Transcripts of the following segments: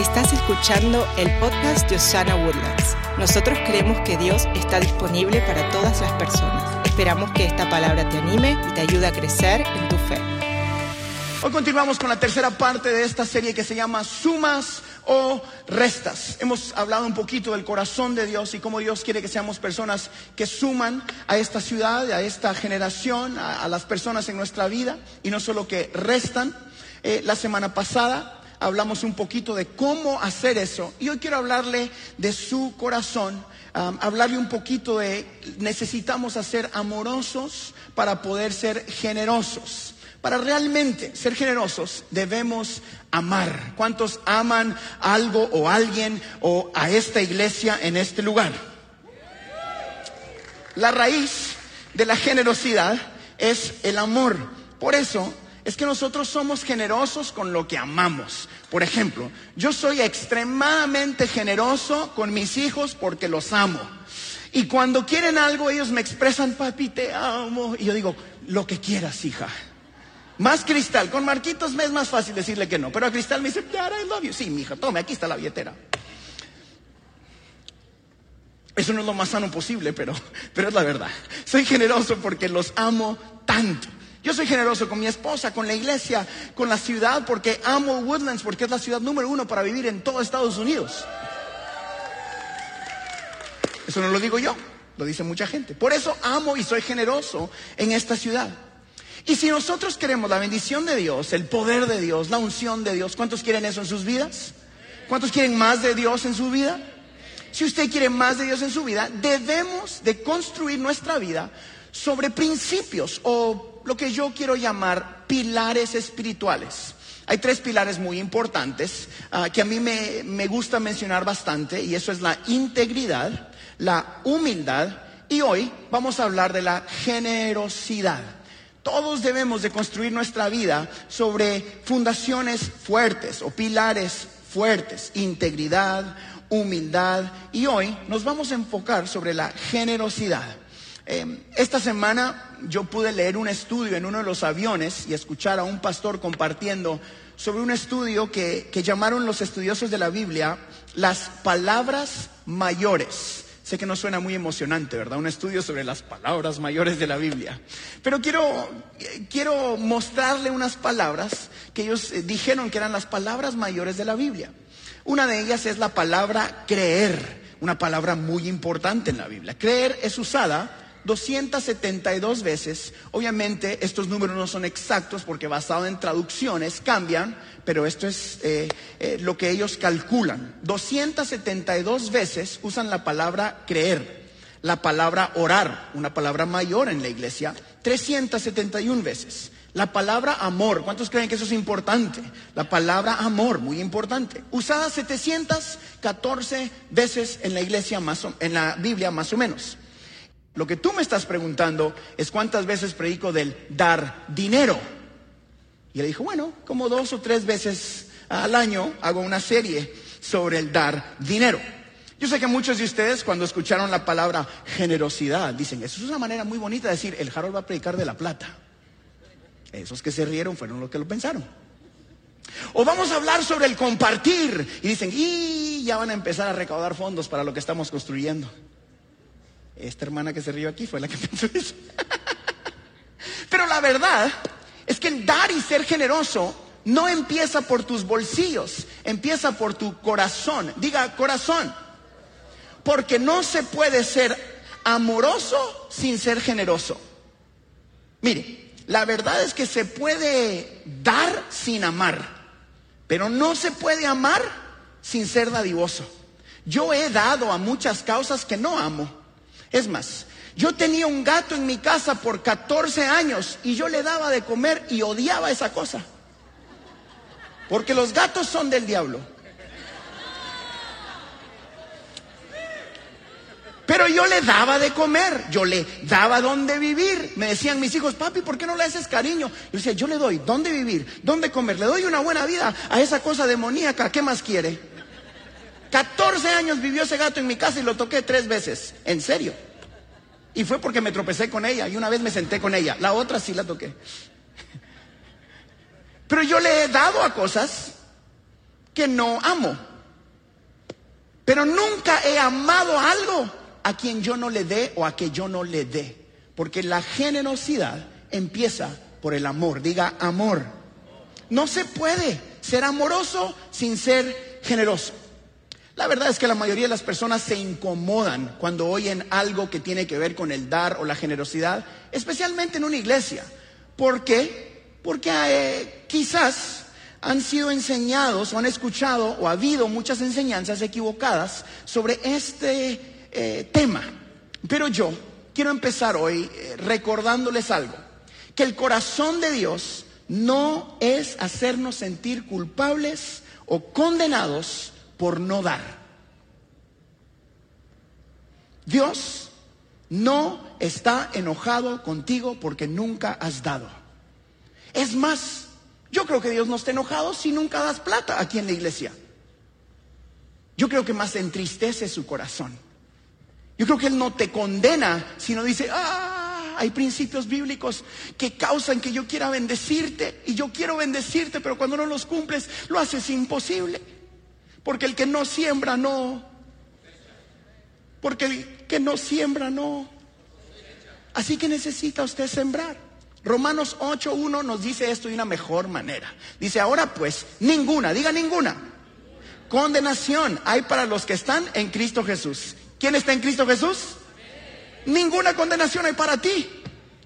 Estás escuchando el podcast de Osana Woodlands. Nosotros creemos que Dios está disponible para todas las personas. Esperamos que esta palabra te anime y te ayude a crecer en tu fe. Hoy continuamos con la tercera parte de esta serie que se llama Sumas o Restas. Hemos hablado un poquito del corazón de Dios y cómo Dios quiere que seamos personas que suman a esta ciudad, a esta generación, a, las personas en nuestra vida y no solo que restan. Eh, la semana pasada hablamos un poquito de cómo hacer eso y hoy quiero hablarle de su corazón, hablarle un poquito de necesitamos ser amorosos para poder ser generosos. Para realmente ser generosos debemos amar. ¿Cuántos aman algo o alguien o a esta iglesia en este lugar? La raíz de la generosidad es el amor. Por eso es que nosotros somos generosos con lo que amamos. Por ejemplo, yo soy extremadamente generoso con mis hijos porque los amo. Y cuando quieren algo, ellos me expresan, papi, te amo. Y yo digo, lo que quieras, hija. Más cristal. Con Marquitos me es más fácil decirle que no. Pero a cristal me dice, Dad, I love you. Sí, mi hija, tome, aquí está la billetera. Eso no es lo más sano posible, pero, pero es la verdad. Soy generoso porque los amo tanto. Yo soy generoso con mi esposa, con la iglesia, con la ciudad, porque amo Woodlands, porque es la ciudad número uno para vivir en todo Estados Unidos. Eso no lo digo yo, lo dice mucha gente. Por eso amo y soy generoso en esta ciudad. Y si nosotros queremos la bendición de Dios, el poder de Dios, la unción de Dios, ¿cuántos quieren eso en sus vidas? ¿Cuántos quieren más de Dios en su vida? Si usted quiere más de Dios en su vida, debemos de construir nuestra vida sobre principios o lo que yo quiero llamar pilares espirituales. Hay tres pilares muy importantes uh, que a mí me, me gusta mencionar bastante y eso es la integridad, la humildad y hoy vamos a hablar de la generosidad. Todos debemos de construir nuestra vida sobre fundaciones fuertes o pilares fuertes, integridad, humildad y hoy nos vamos a enfocar sobre la generosidad. Eh, esta semana yo pude leer un estudio en uno de los aviones y escuchar a un pastor compartiendo sobre un estudio que, que llamaron los estudiosos de la Biblia las palabras mayores. Sé que no suena muy emocionante, ¿verdad? Un estudio sobre las palabras mayores de la Biblia. Pero quiero, quiero mostrarle unas palabras que ellos eh, dijeron que eran las palabras mayores de la Biblia. Una de ellas es la palabra creer, una palabra muy importante en la Biblia. Creer es usada 272 veces. Obviamente estos números no son exactos porque basado en traducciones cambian, pero esto es eh, eh, lo que ellos calculan. 272 veces usan la palabra creer, la palabra orar, una palabra mayor en la iglesia, 371 veces. La palabra amor, ¿cuántos creen que eso es importante? La palabra amor, muy importante. Usada 714 veces en la iglesia, más o, en la Biblia más o menos. Lo que tú me estás preguntando es cuántas veces predico del dar dinero. Y él dijo, bueno, como dos o tres veces al año hago una serie sobre el dar dinero. Yo sé que muchos de ustedes cuando escucharon la palabra generosidad dicen, eso es una manera muy bonita de decir, el Harold va a predicar de la plata. Esos que se rieron fueron los que lo pensaron. O vamos a hablar sobre el compartir y dicen, y ya van a empezar a recaudar fondos para lo que estamos construyendo. Esta hermana que se rió aquí fue la que pensó eso. Pero la verdad es que el dar y ser generoso no empieza por tus bolsillos, empieza por tu corazón. Diga corazón. Porque no se puede ser amoroso sin ser generoso. Mire, la verdad es que se puede dar sin amar, pero no se puede amar sin ser dadivoso. Yo he dado a muchas causas que no amo. Es más, yo tenía un gato en mi casa por 14 años y yo le daba de comer y odiaba esa cosa. Porque los gatos son del diablo. Pero yo le daba de comer, yo le daba donde vivir. Me decían mis hijos, papi, ¿por qué no le haces cariño? Yo decía, yo le doy dónde vivir, dónde comer, le doy una buena vida a esa cosa demoníaca, ¿qué más quiere? 14 años vivió ese gato en mi casa y lo toqué tres veces, en serio. Y fue porque me tropecé con ella y una vez me senté con ella, la otra sí la toqué. Pero yo le he dado a cosas que no amo. Pero nunca he amado algo a quien yo no le dé o a que yo no le dé. Porque la generosidad empieza por el amor. Diga amor. No se puede ser amoroso sin ser generoso. La verdad es que la mayoría de las personas se incomodan cuando oyen algo que tiene que ver con el dar o la generosidad, especialmente en una iglesia. ¿Por qué? Porque eh, quizás han sido enseñados o han escuchado o ha habido muchas enseñanzas equivocadas sobre este eh, tema. Pero yo quiero empezar hoy eh, recordándoles algo, que el corazón de Dios no es hacernos sentir culpables o condenados por no dar. Dios no está enojado contigo porque nunca has dado. Es más, yo creo que Dios no está enojado si nunca das plata aquí en la iglesia. Yo creo que más entristece su corazón. Yo creo que Él no te condena, sino dice, ah, hay principios bíblicos que causan que yo quiera bendecirte y yo quiero bendecirte, pero cuando no los cumples lo haces imposible. Porque el que no siembra no. Porque el que no siembra no. Así que necesita usted sembrar. Romanos 8.1 nos dice esto de una mejor manera. Dice, ahora pues, ninguna, diga ninguna. Condenación hay para los que están en Cristo Jesús. ¿Quién está en Cristo Jesús? Ninguna condenación hay para ti.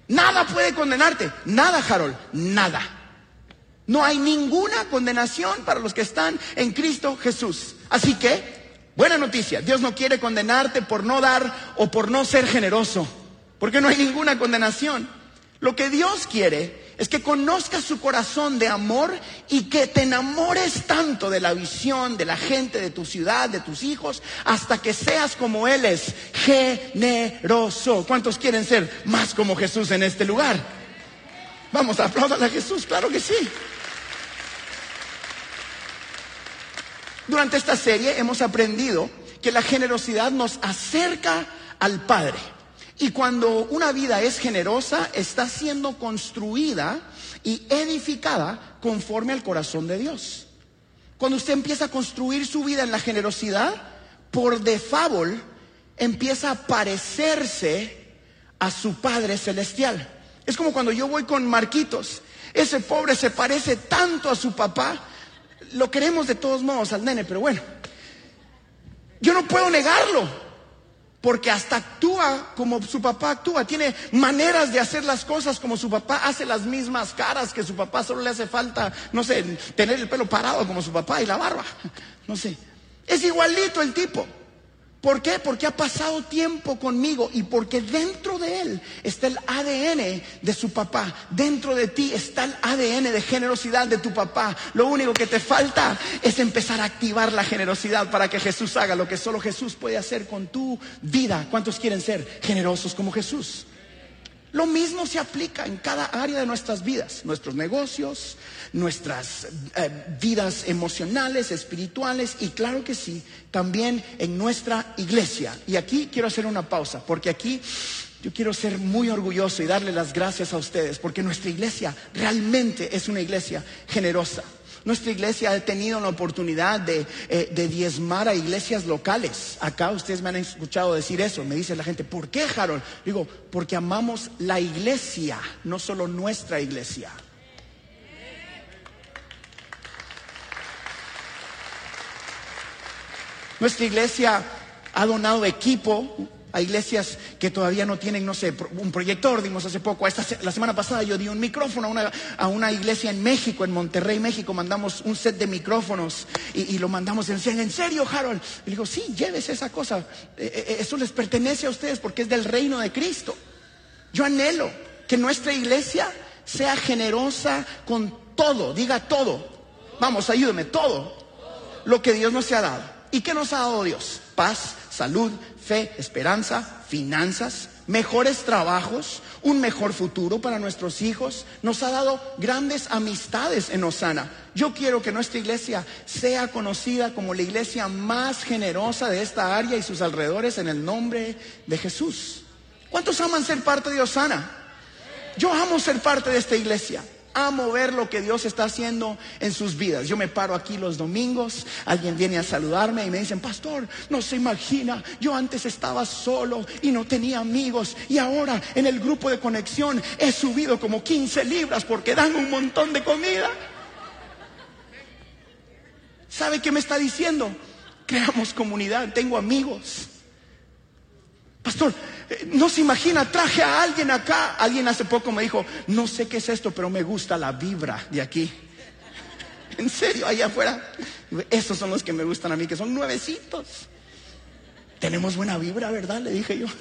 Nada puede condenarte. Nada, Harold. Nada. No hay ninguna condenación para los que están en Cristo Jesús. Así que, buena noticia. Dios no quiere condenarte por no dar o por no ser generoso. Porque no hay ninguna condenación. Lo que Dios quiere es que conozcas su corazón de amor y que te enamores tanto de la visión de la gente, de tu ciudad, de tus hijos, hasta que seas como Él es, generoso. ¿Cuántos quieren ser más como Jesús en este lugar? Vamos, a aplaudir a Jesús, claro que sí. Durante esta serie hemos aprendido que la generosidad nos acerca al Padre. Y cuando una vida es generosa, está siendo construida y edificada conforme al corazón de Dios. Cuando usted empieza a construir su vida en la generosidad, por default empieza a parecerse a su Padre Celestial. Es como cuando yo voy con Marquitos. Ese pobre se parece tanto a su papá. Lo queremos de todos modos al nene, pero bueno. Yo no puedo negarlo porque hasta actúa como su papá actúa, tiene maneras de hacer las cosas como su papá, hace las mismas caras que su papá, solo le hace falta, no sé, tener el pelo parado como su papá y la barba, no sé. Es igualito el tipo. ¿Por qué? Porque ha pasado tiempo conmigo y porque dentro de él está el ADN de su papá. Dentro de ti está el ADN de generosidad de tu papá. Lo único que te falta es empezar a activar la generosidad para que Jesús haga lo que solo Jesús puede hacer con tu vida. ¿Cuántos quieren ser generosos como Jesús? Lo mismo se aplica en cada área de nuestras vidas, nuestros negocios, nuestras eh, vidas emocionales, espirituales y claro que sí, también en nuestra iglesia. Y aquí quiero hacer una pausa, porque aquí yo quiero ser muy orgulloso y darle las gracias a ustedes, porque nuestra iglesia realmente es una iglesia generosa. Nuestra iglesia ha tenido la oportunidad de, eh, de, diezmar a iglesias locales. Acá ustedes me han escuchado decir eso. Me dice la gente, ¿por qué, Harold? Digo, porque amamos la iglesia, no solo nuestra iglesia. Nuestra iglesia ha donado equipo a iglesias que todavía no tienen, no sé, un proyector, dimos hace poco. Esta, la semana pasada yo di un micrófono a una, a una, iglesia en México, en Monterrey, México, mandamos un set de micrófonos y, lo mandamos. Decían, ¿en serio, Harold? Y digo, sí, llévese esa cosa. Eh, eh, eh, eso les pertenece a ustedes porque es del reino de Cristo. Yo anhelo que nuestra iglesia sea generosa con todo, diga todo. Vamos, ayúdeme, todo lo que Dios nos ha dado. ¿Y qué nos ha dado Dios? Paz, salud, fe, esperanza, finanzas, mejores trabajos, un mejor futuro para nuestros hijos. Nos ha dado grandes amistades en Osana. Yo quiero que nuestra iglesia sea conocida como la iglesia más generosa de esta área y sus alrededores en el nombre de Jesús. ¿Cuántos aman ser parte de Osana? Yo amo ser parte de esta iglesia. Amo ver lo que Dios está haciendo en sus vidas. Yo me paro aquí los domingos, alguien viene a saludarme y me dicen, pastor, no se imagina, yo antes estaba solo y no tenía amigos y ahora en el grupo de conexión he subido como 15 libras porque dan un montón de comida. ¿Sabe qué me está diciendo? Creamos comunidad, tengo amigos. Pastor, no se imagina, traje a alguien acá. Alguien hace poco me dijo, no sé qué es esto, pero me gusta la vibra de aquí. En serio, allá afuera. Estos son los que me gustan a mí, que son nuevecitos. Tenemos buena vibra, ¿verdad? Le dije yo.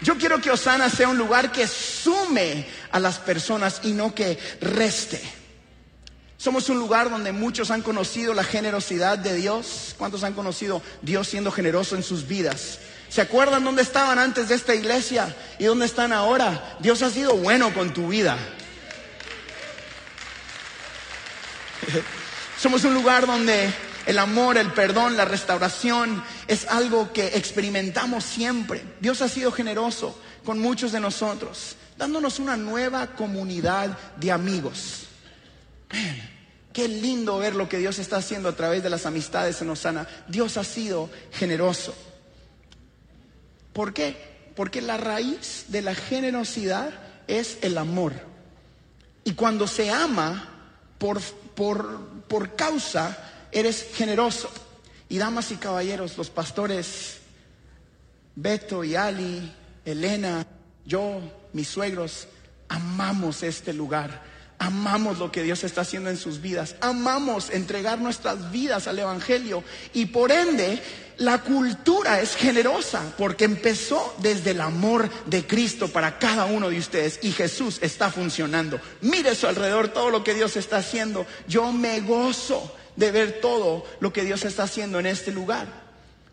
Yo quiero que Osana sea un lugar que sume a las personas y no que reste. Somos un lugar donde muchos han conocido la generosidad de Dios. ¿Cuántos han conocido Dios siendo generoso en sus vidas? ¿Se acuerdan dónde estaban antes de esta iglesia y dónde están ahora? Dios ha sido bueno con tu vida. Somos un lugar donde el amor, el perdón, la restauración es algo que experimentamos siempre. Dios ha sido generoso con muchos de nosotros, dándonos una nueva comunidad de amigos. Qué lindo ver lo que Dios está haciendo a través de las amistades en Osana. Dios ha sido generoso. ¿Por qué? Porque la raíz de la generosidad es el amor. Y cuando se ama por, por, por causa, eres generoso. Y damas y caballeros, los pastores Beto y Ali, Elena, yo, mis suegros, amamos este lugar Amamos lo que Dios está haciendo en sus vidas. Amamos entregar nuestras vidas al Evangelio. Y por ende, la cultura es generosa porque empezó desde el amor de Cristo para cada uno de ustedes. Y Jesús está funcionando. Mire a su alrededor todo lo que Dios está haciendo. Yo me gozo de ver todo lo que Dios está haciendo en este lugar.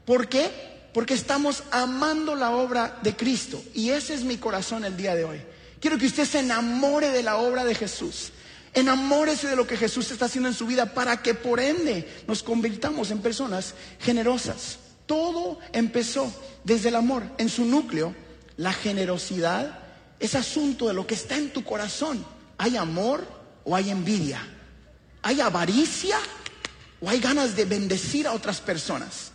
¿Por qué? Porque estamos amando la obra de Cristo. Y ese es mi corazón el día de hoy. Quiero que usted se enamore de la obra de Jesús. Enamórese de lo que Jesús está haciendo en su vida para que por ende nos convirtamos en personas generosas. Todo empezó desde el amor. En su núcleo, la generosidad es asunto de lo que está en tu corazón. ¿Hay amor o hay envidia? ¿Hay avaricia o hay ganas de bendecir a otras personas?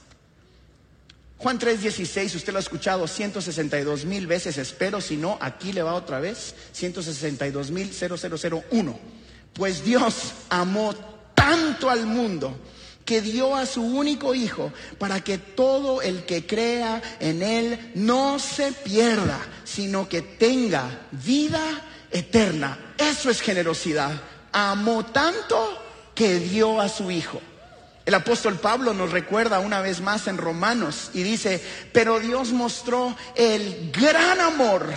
Juan 3:16, usted lo ha escuchado 162 mil veces, espero, si no, aquí le va otra vez, 162 mil 0001. Pues Dios amó tanto al mundo que dio a su único Hijo para que todo el que crea en Él no se pierda, sino que tenga vida eterna. Eso es generosidad. Amó tanto que dio a su Hijo. El apóstol Pablo nos recuerda una vez más en Romanos y dice, pero Dios mostró el gran amor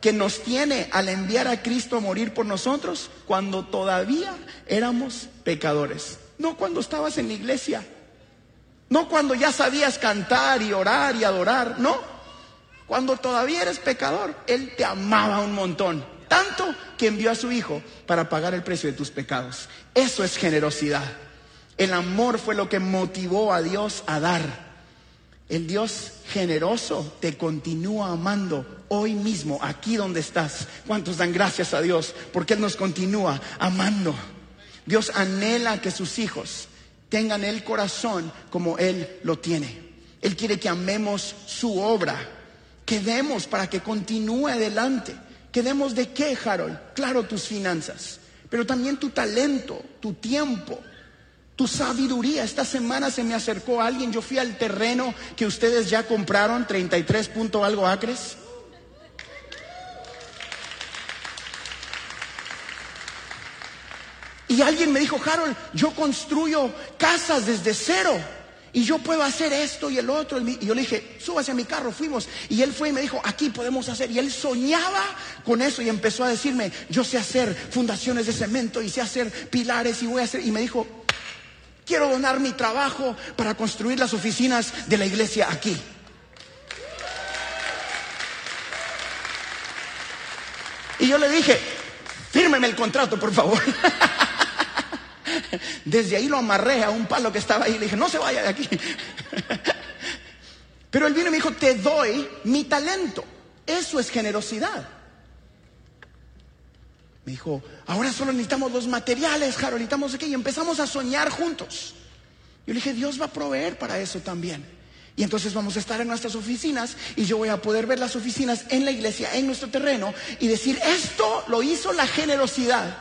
que nos tiene al enviar a Cristo a morir por nosotros cuando todavía éramos pecadores. No cuando estabas en la iglesia, no cuando ya sabías cantar y orar y adorar, no. Cuando todavía eres pecador, Él te amaba un montón, tanto que envió a su Hijo para pagar el precio de tus pecados. Eso es generosidad. El amor fue lo que motivó a Dios a dar. El Dios generoso te continúa amando hoy mismo, aquí donde estás. ¿Cuántos dan gracias a Dios? Porque Él nos continúa amando. Dios anhela que sus hijos tengan el corazón como Él lo tiene. Él quiere que amemos su obra, que demos para que continúe adelante. Que demos de qué, Harold? Claro, tus finanzas, pero también tu talento, tu tiempo, tu sabiduría. Esta semana se me acercó alguien, yo fui al terreno que ustedes ya compraron, 33 punto algo acres. Y alguien me dijo, Harold, yo construyo casas desde cero. Y yo puedo hacer esto y el otro. Y yo le dije, súbase a mi carro, fuimos. Y él fue y me dijo, aquí podemos hacer. Y él soñaba con eso y empezó a decirme, yo sé hacer fundaciones de cemento y sé hacer pilares y voy a hacer. Y me dijo, Quiero donar mi trabajo para construir las oficinas de la iglesia aquí. Y yo le dije, fírmeme el contrato, por favor. Desde ahí lo amarré a un palo que estaba ahí y le dije, no se vaya de aquí. Pero él vino y me dijo, te doy mi talento. Eso es generosidad. Me dijo, ahora solo necesitamos los materiales, Harold, necesitamos aquí. Y empezamos a soñar juntos. Yo le dije, Dios va a proveer para eso también. Y entonces vamos a estar en nuestras oficinas y yo voy a poder ver las oficinas en la iglesia, en nuestro terreno y decir, esto lo hizo la generosidad.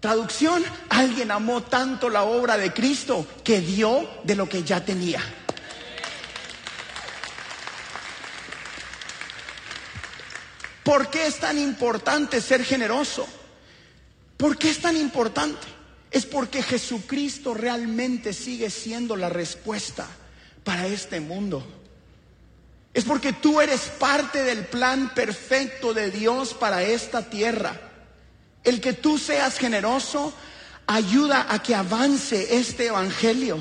Traducción, alguien amó tanto la obra de Cristo que dio de lo que ya tenía. ¿Por qué es tan importante ser generoso? ¿Por qué es tan importante? Es porque Jesucristo realmente sigue siendo la respuesta para este mundo. Es porque tú eres parte del plan perfecto de Dios para esta tierra. El que tú seas generoso ayuda a que avance este evangelio.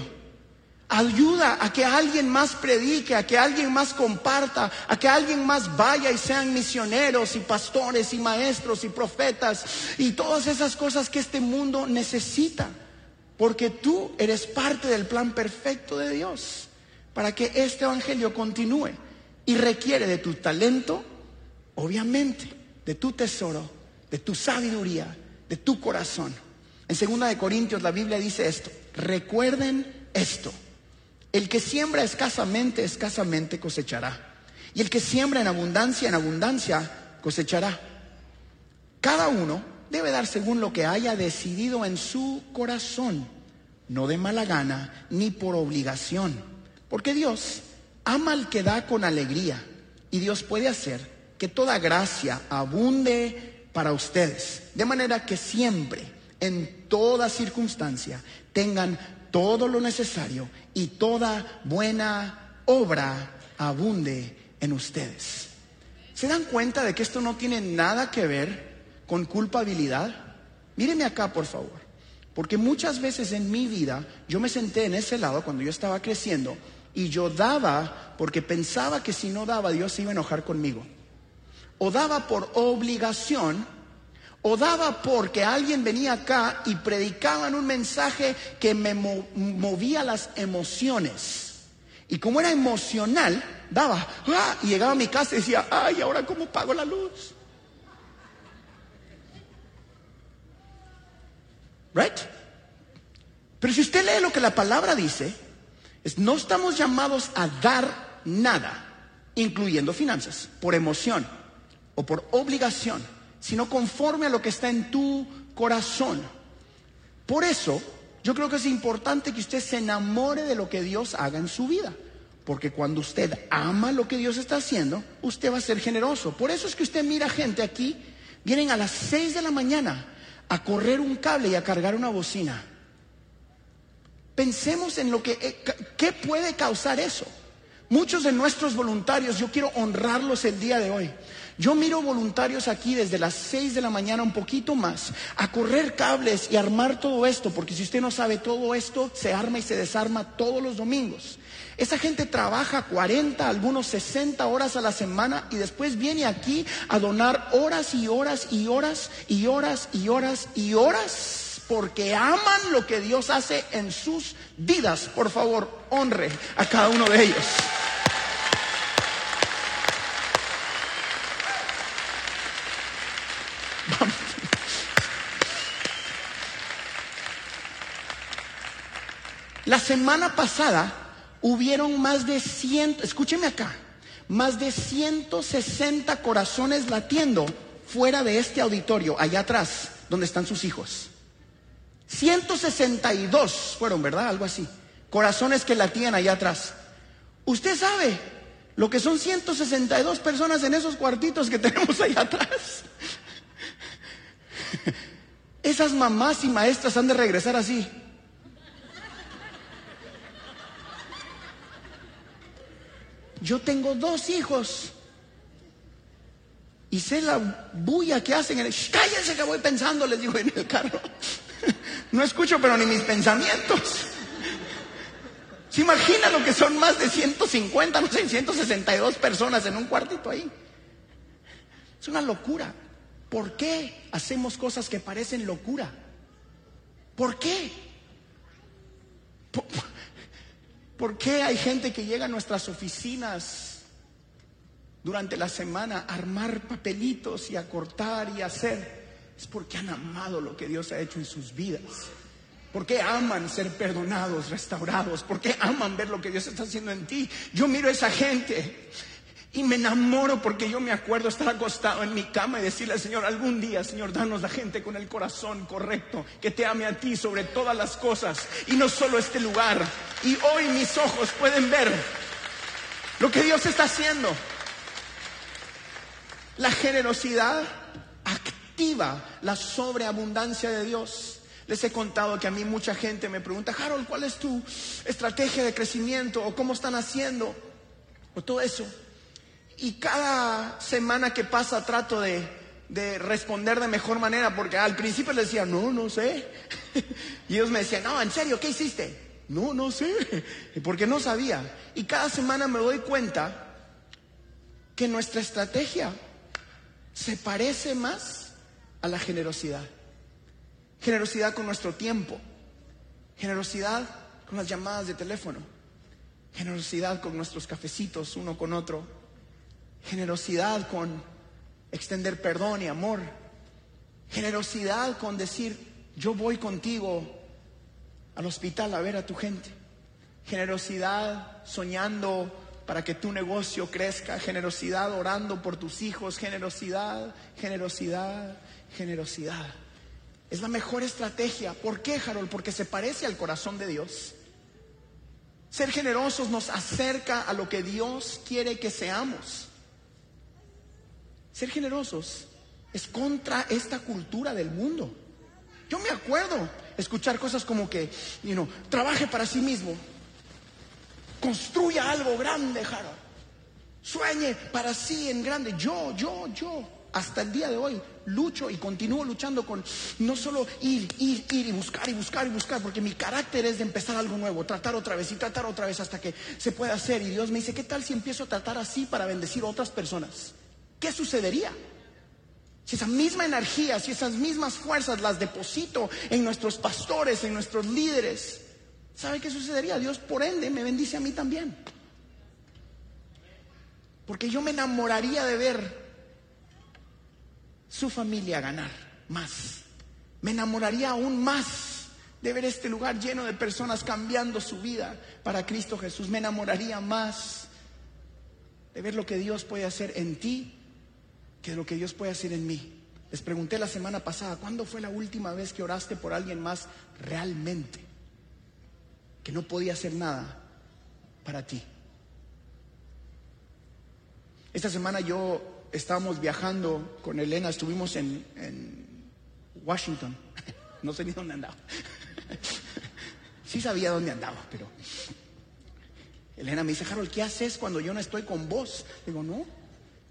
Ayuda a que alguien más predique, a que alguien más comparta, a que alguien más vaya y sean misioneros y pastores y maestros y profetas y todas esas cosas que este mundo necesita. Porque tú eres parte del plan perfecto de Dios para que este evangelio continúe y requiere de tu talento, obviamente, de tu tesoro, de tu sabiduría, de tu corazón. En segunda de Corintios la Biblia dice esto: recuerden esto. El que siembra escasamente, escasamente cosechará. Y el que siembra en abundancia, en abundancia cosechará. Cada uno debe dar según lo que haya decidido en su corazón, no de mala gana ni por obligación. Porque Dios ama al que da con alegría y Dios puede hacer que toda gracia abunde para ustedes, de manera que siempre, en toda circunstancia, tengan todo lo necesario y toda buena obra abunde en ustedes. ¿Se dan cuenta de que esto no tiene nada que ver con culpabilidad? Mírenme acá, por favor. Porque muchas veces en mi vida yo me senté en ese lado cuando yo estaba creciendo y yo daba porque pensaba que si no daba Dios se iba a enojar conmigo. O daba por obligación o daba porque alguien venía acá y predicaban un mensaje que me movía las emociones. Y como era emocional, daba, ¡ah! y llegaba a mi casa y decía, ay, ahora cómo pago la luz. Right? Pero si usted lee lo que la palabra dice, es no estamos llamados a dar nada, incluyendo finanzas, por emoción o por obligación sino conforme a lo que está en tu corazón. Por eso, yo creo que es importante que usted se enamore de lo que Dios haga en su vida. Porque cuando usted ama lo que Dios está haciendo, usted va a ser generoso. Por eso es que usted mira gente aquí, vienen a las 6 de la mañana a correr un cable y a cargar una bocina. Pensemos en lo que, eh, ¿qué puede causar eso? Muchos de nuestros voluntarios, yo quiero honrarlos el día de hoy. Yo miro voluntarios aquí desde las 6 de la mañana, un poquito más, a correr cables y armar todo esto, porque si usted no sabe todo esto, se arma y se desarma todos los domingos. Esa gente trabaja 40, algunos 60 horas a la semana y después viene aquí a donar horas y horas y horas y horas y horas y horas porque aman lo que Dios hace en sus vidas. Por favor, honre a cada uno de ellos. La semana pasada hubieron más de 100, escúcheme acá, más de 160 corazones latiendo fuera de este auditorio, allá atrás, donde están sus hijos. 162 fueron, ¿verdad? Algo así. Corazones que latían allá atrás. Usted sabe lo que son 162 personas en esos cuartitos que tenemos allá atrás. Esas mamás y maestras han de regresar así. Yo tengo dos hijos. Y sé la bulla que hacen. En el, Cállense que voy pensando, les digo en el carro. No escucho, pero ni mis pensamientos. ¿Se imagina lo que son más de 150, no sé, 162 personas en un cuartito ahí? Es una locura. ¿Por qué hacemos cosas que parecen locura? ¿Por qué? ¿Por qué hay gente que llega a nuestras oficinas durante la semana a armar papelitos y a cortar y a hacer, es porque han amado lo que Dios ha hecho en sus vidas. Porque aman ser perdonados, restaurados. Porque aman ver lo que Dios está haciendo en ti. Yo miro a esa gente y me enamoro porque yo me acuerdo estar acostado en mi cama y decirle al Señor, algún día, Señor, danos la gente con el corazón correcto, que te ame a ti sobre todas las cosas y no solo este lugar. Y hoy mis ojos pueden ver lo que Dios está haciendo. La generosidad activa la sobreabundancia de Dios. Les he contado que a mí mucha gente me pregunta, Harold, ¿cuál es tu estrategia de crecimiento? ¿O cómo están haciendo? O todo eso. Y cada semana que pasa trato de, de responder de mejor manera, porque al principio les decía, no, no sé. Y ellos me decían, no, en serio, ¿qué hiciste? No, no sé, porque no sabía. Y cada semana me doy cuenta que nuestra estrategia se parece más a la generosidad. Generosidad con nuestro tiempo. Generosidad con las llamadas de teléfono. Generosidad con nuestros cafecitos uno con otro. Generosidad con extender perdón y amor. Generosidad con decir, yo voy contigo al hospital a ver a tu gente. Generosidad soñando para que tu negocio crezca, generosidad orando por tus hijos, generosidad, generosidad, generosidad. Es la mejor estrategia. ¿Por qué, Harold? Porque se parece al corazón de Dios. Ser generosos nos acerca a lo que Dios quiere que seamos. Ser generosos es contra esta cultura del mundo. Yo me acuerdo escuchar cosas como que, you know, trabaje para sí mismo. Construya algo grande, Harold. Sueñe para sí en grande. Yo, yo, yo. Hasta el día de hoy lucho y continúo luchando con no solo ir, ir, ir y buscar y buscar y buscar, porque mi carácter es de empezar algo nuevo, tratar otra vez y tratar otra vez hasta que se pueda hacer. Y Dios me dice, ¿qué tal si empiezo a tratar así para bendecir a otras personas? ¿Qué sucedería? Si esa misma energía, si esas mismas fuerzas las deposito en nuestros pastores, en nuestros líderes, ¿sabe qué sucedería? Dios por ende me bendice a mí también. Porque yo me enamoraría de ver su familia ganar más. Me enamoraría aún más de ver este lugar lleno de personas cambiando su vida para Cristo Jesús. Me enamoraría más de ver lo que Dios puede hacer en ti que lo que Dios puede hacer en mí. Les pregunté la semana pasada, ¿cuándo fue la última vez que oraste por alguien más realmente? Que no podía hacer nada para ti. Esta semana yo estábamos viajando con Elena, estuvimos en, en Washington. No sé ni dónde andaba. Sí sabía dónde andaba, pero Elena me dice, Harold, ¿qué haces cuando yo no estoy con vos? Digo, no,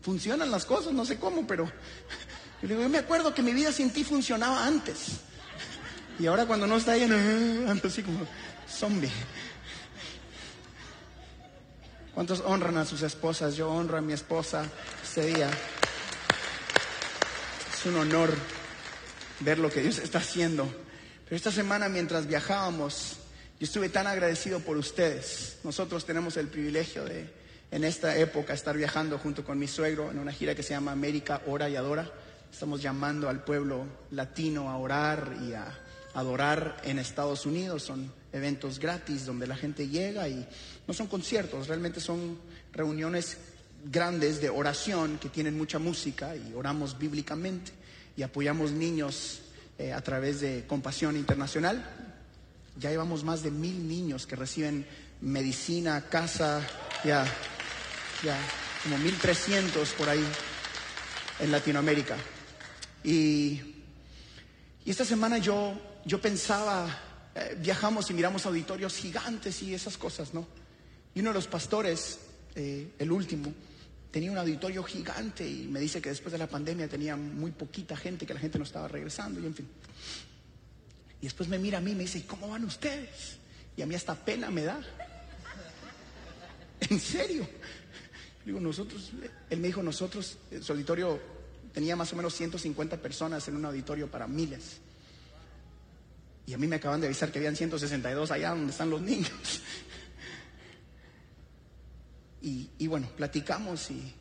funcionan las cosas, no sé cómo, pero yo me acuerdo que mi vida sin ti funcionaba antes. Y ahora cuando no está ahí, ando así como zombie. ¿Cuántos honran a sus esposas? Yo honro a mi esposa este día. Es un honor ver lo que Dios está haciendo. Pero esta semana mientras viajábamos, yo estuve tan agradecido por ustedes. Nosotros tenemos el privilegio de, en esta época, estar viajando junto con mi suegro en una gira que se llama América Ora y Adora. Estamos llamando al pueblo latino a orar y a adorar en Estados Unidos. Son eventos gratis donde la gente llega y no son conciertos, realmente son reuniones grandes de oración que tienen mucha música y oramos bíblicamente y apoyamos niños eh, a través de Compasión Internacional. Ya llevamos más de mil niños que reciben medicina, casa, ya, ya, como mil trescientos por ahí en Latinoamérica. Y, y esta semana yo, yo pensaba, eh, viajamos y miramos auditorios gigantes y esas cosas, ¿no? Y uno de los pastores, eh, el último, tenía un auditorio gigante y me dice que después de la pandemia tenía muy poquita gente, que la gente no estaba regresando y en fin. Y después me mira a mí y me dice, ¿y cómo van ustedes? Y a mí hasta pena me da. ¿En serio? Digo, nosotros, él me dijo, nosotros, su auditorio tenía más o menos 150 personas en un auditorio para miles. Y a mí me acaban de avisar que habían 162 allá donde están los niños. Y, y bueno, platicamos y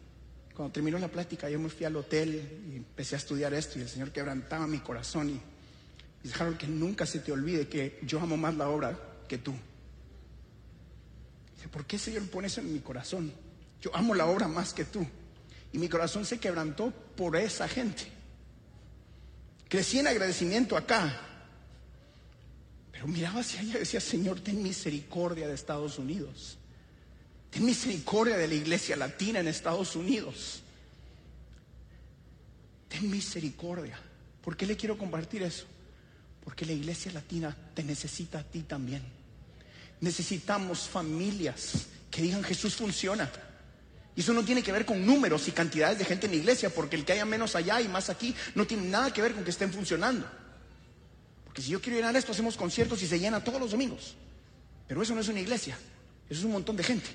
cuando terminó la plática, yo me fui al hotel y empecé a estudiar esto y el Señor quebrantaba mi corazón y, y Harold, que nunca se te olvide que yo amo más la obra que tú. Dice, ¿por qué Señor pone eso en mi corazón? Yo amo la obra más que tú. Y mi corazón se quebrantó por esa gente. Crecí en agradecimiento acá. Pero miraba hacia allá y decía, Señor, ten misericordia de Estados Unidos. Ten misericordia de la iglesia latina en Estados Unidos. Ten misericordia. ¿Por qué le quiero compartir eso? Porque la iglesia latina te necesita a ti también. Necesitamos familias que digan Jesús funciona. Y eso no tiene que ver con números y cantidades de gente en la iglesia, porque el que haya menos allá y más aquí no tiene nada que ver con que estén funcionando. Porque si yo quiero llenar esto, hacemos conciertos y se llena todos los domingos. Pero eso no es una iglesia, eso es un montón de gente.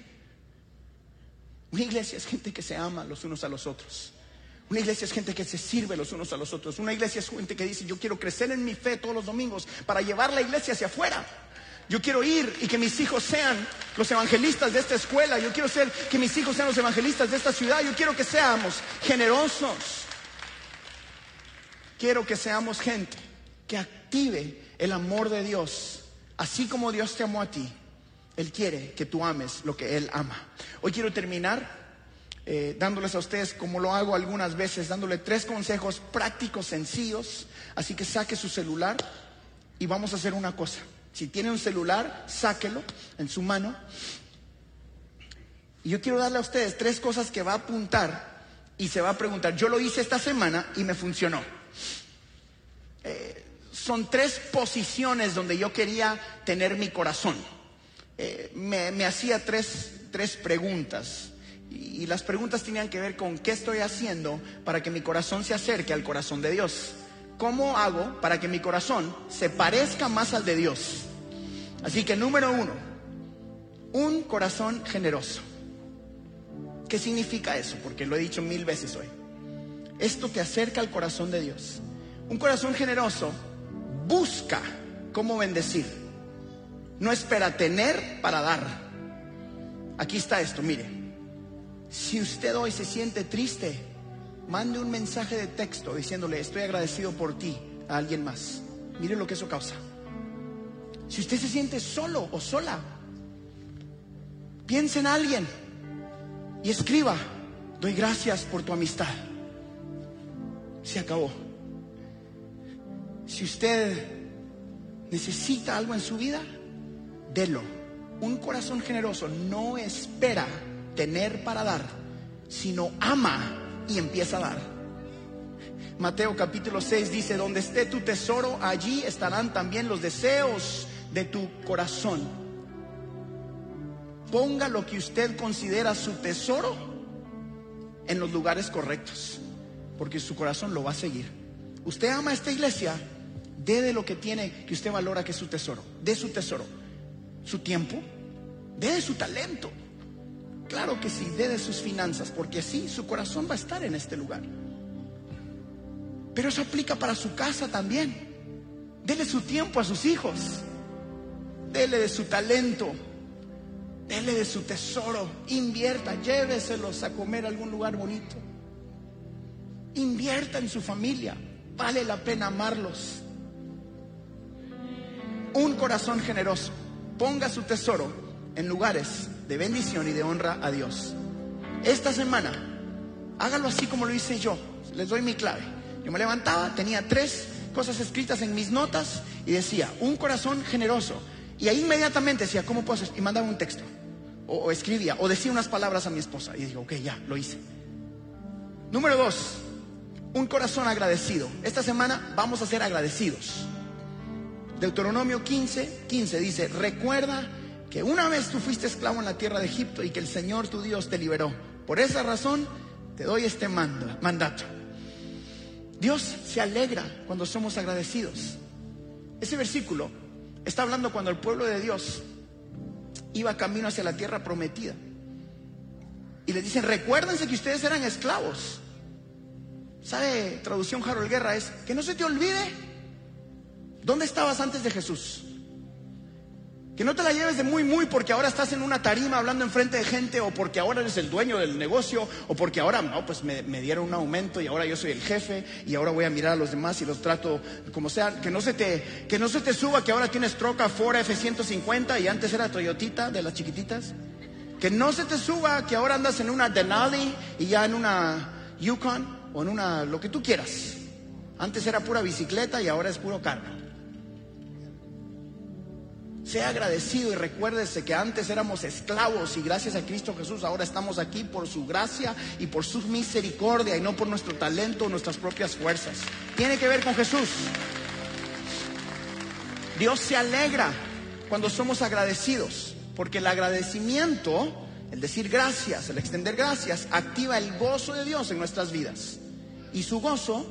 Una iglesia es gente que se ama los unos a los otros. Una iglesia es gente que se sirve los unos a los otros. Una iglesia es gente que dice, yo quiero crecer en mi fe todos los domingos para llevar la iglesia hacia afuera. Yo quiero ir y que mis hijos sean los evangelistas de esta escuela. Yo quiero ser que mis hijos sean los evangelistas de esta ciudad. Yo quiero que seamos generosos. Quiero que seamos gente que active el amor de Dios. Así como Dios te amó a ti, Él quiere que tú ames lo que Él ama. Hoy quiero terminar eh, dándoles a ustedes, como lo hago algunas veces, dándole tres consejos prácticos, sencillos. Así que saque su celular y vamos a hacer una cosa. Si tiene un celular, sáquelo en su mano. Y yo quiero darle a ustedes tres cosas que va a apuntar y se va a preguntar. Yo lo hice esta semana y me funcionó. Eh, son tres posiciones donde yo quería tener mi corazón. Eh, me, hacía tres, tres preguntas. Y, y las preguntas tenían que ver con qué estoy haciendo para que mi corazón se acerque al corazón de Dios. ¿Cómo hago para que mi corazón se parezca más al de Dios? Así que número uno, un corazón generoso. ¿Qué significa eso? Porque lo he dicho mil veces hoy. Esto te acerca al corazón de Dios. Un corazón generoso busca cómo bendecir. No espera tener para dar. Aquí está esto, mire. Si usted hoy se siente triste, mande un mensaje de texto diciéndole, estoy agradecido por ti a alguien más. Mire lo que eso causa. Si usted se siente solo o sola, piense en alguien y escriba, doy gracias por tu amistad. Se acabó. Si usted necesita algo en su vida, délo. Un corazón generoso no espera tener para dar, sino ama y empieza a dar. Mateo capítulo 6 dice, donde esté tu tesoro, allí estarán también los deseos de tu corazón. Ponga lo que usted considera su tesoro en los lugares correctos, porque su corazón lo va a seguir. Usted ama esta iglesia, dé de lo que tiene que usted valora que es su tesoro, de su tesoro, su tiempo, dé de su talento. Claro que sí, dé de sus finanzas, porque así su corazón va a estar en este lugar. Pero eso aplica para su casa también. Dele su tiempo a sus hijos. Dele de su talento. Dele de su tesoro. Invierta, lléveselos a comer a algún lugar bonito. Invierta en su familia. Vale la pena amarlos. Un corazón generoso. Ponga su tesoro en lugares de bendición y de honra a Dios. Esta semana, hágalo así como lo hice yo. Les doy mi clave. Yo me levantaba, tenía tres cosas escritas en mis notas y decía, un corazón generoso. Y ahí inmediatamente decía, ¿cómo puedo hacer? Y mandaba un texto. O, o, escribía, o decía unas palabras a mi esposa. Y digo, ok, ya, lo hice. Número dos, un corazón agradecido. Esta semana vamos a ser agradecidos. Deuteronomio 15, 15 dice, recuerda que una vez tú fuiste esclavo en la tierra de Egipto y que el Señor tu Dios te liberó. Por esa razón te doy este mando, mandato. Dios se alegra cuando somos agradecidos. Ese versículo está hablando cuando el pueblo de Dios iba camino hacia la tierra prometida. Y le dicen, recuérdense que ustedes eran esclavos. ¿Sabe? Traducción Harold Guerra es, que no se te olvide dónde estabas antes de Jesús. Que no te la lleves de muy, muy porque ahora estás en una tarima hablando enfrente de gente o porque ahora eres el dueño del negocio o porque ahora, no, pues me, dieron un aumento y ahora yo soy el jefe y ahora voy a mirar a los demás y los trato como sea. Que no se te, que no se te suba que ahora tienes troca Ford F-150 y antes era Toyotita de las chiquititas. Que no se te suba que ahora andas en una Denali y ya en una Yukon o en una, lo que tú quieras. Antes era pura bicicleta y ahora es puro carro. Sea agradecido y recuérdese que antes éramos esclavos y gracias a Cristo Jesús ahora estamos aquí por su gracia y por su misericordia y no por nuestro talento o nuestras propias fuerzas. Tiene que ver con Jesús. Dios se alegra cuando somos agradecidos, porque el agradecimiento, el decir gracias, el extender gracias, activa el gozo de Dios en nuestras vidas. Y su gozo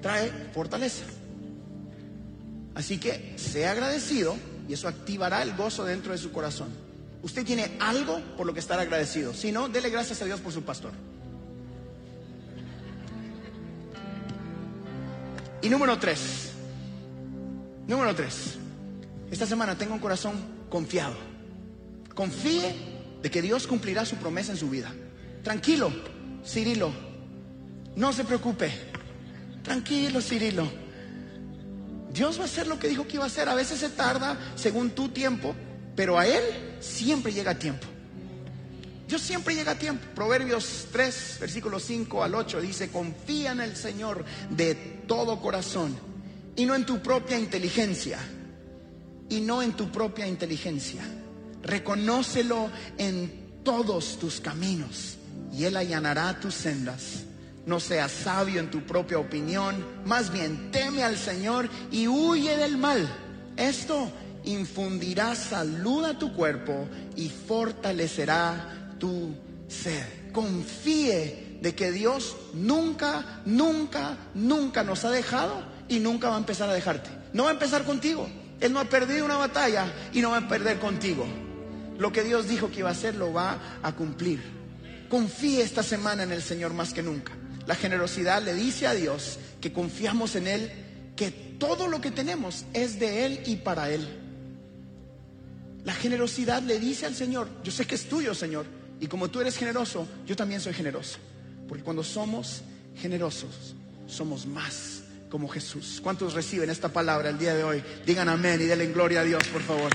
trae fortaleza. Así que sea agradecido y eso activará el gozo dentro de su corazón. Usted tiene algo por lo que estar agradecido. Si no, dele gracias a Dios por su pastor. Y número tres. Número tres. Esta semana tengo un corazón confiado. Confíe de que Dios cumplirá su promesa en su vida. Tranquilo, Cirilo. No se preocupe. Tranquilo, Cirilo. Dios va a hacer lo que dijo que iba a hacer. A veces se tarda según tu tiempo, pero a Él siempre llega a tiempo. Dios siempre llega a tiempo. Proverbios 3, versículos 5 al 8 dice, confía en el Señor de todo corazón y no en tu propia inteligencia. Y no en tu propia inteligencia. Reconócelo en todos tus caminos y Él allanará tus sendas. No seas sabio en tu propia opinión, más bien teme al Señor y huye del mal. Esto infundirá salud a tu cuerpo y fortalecerá tu ser. Confíe de que Dios nunca, nunca, nunca nos ha dejado y nunca va a empezar a dejarte. No va a empezar contigo. Él no ha perdido una batalla y no va a perder contigo. Lo que Dios dijo que iba a hacer lo va a cumplir. Confíe esta semana en el Señor más que nunca. La generosidad le dice a Dios que confiamos en Él, que todo lo que tenemos es de Él y para Él. La generosidad le dice al Señor, yo sé que es tuyo, Señor, y como tú eres generoso, yo también soy generoso. Porque cuando somos generosos, somos más como Jesús. ¿Cuántos reciben esta palabra el día de hoy? Digan amén y denle gloria a Dios, por favor.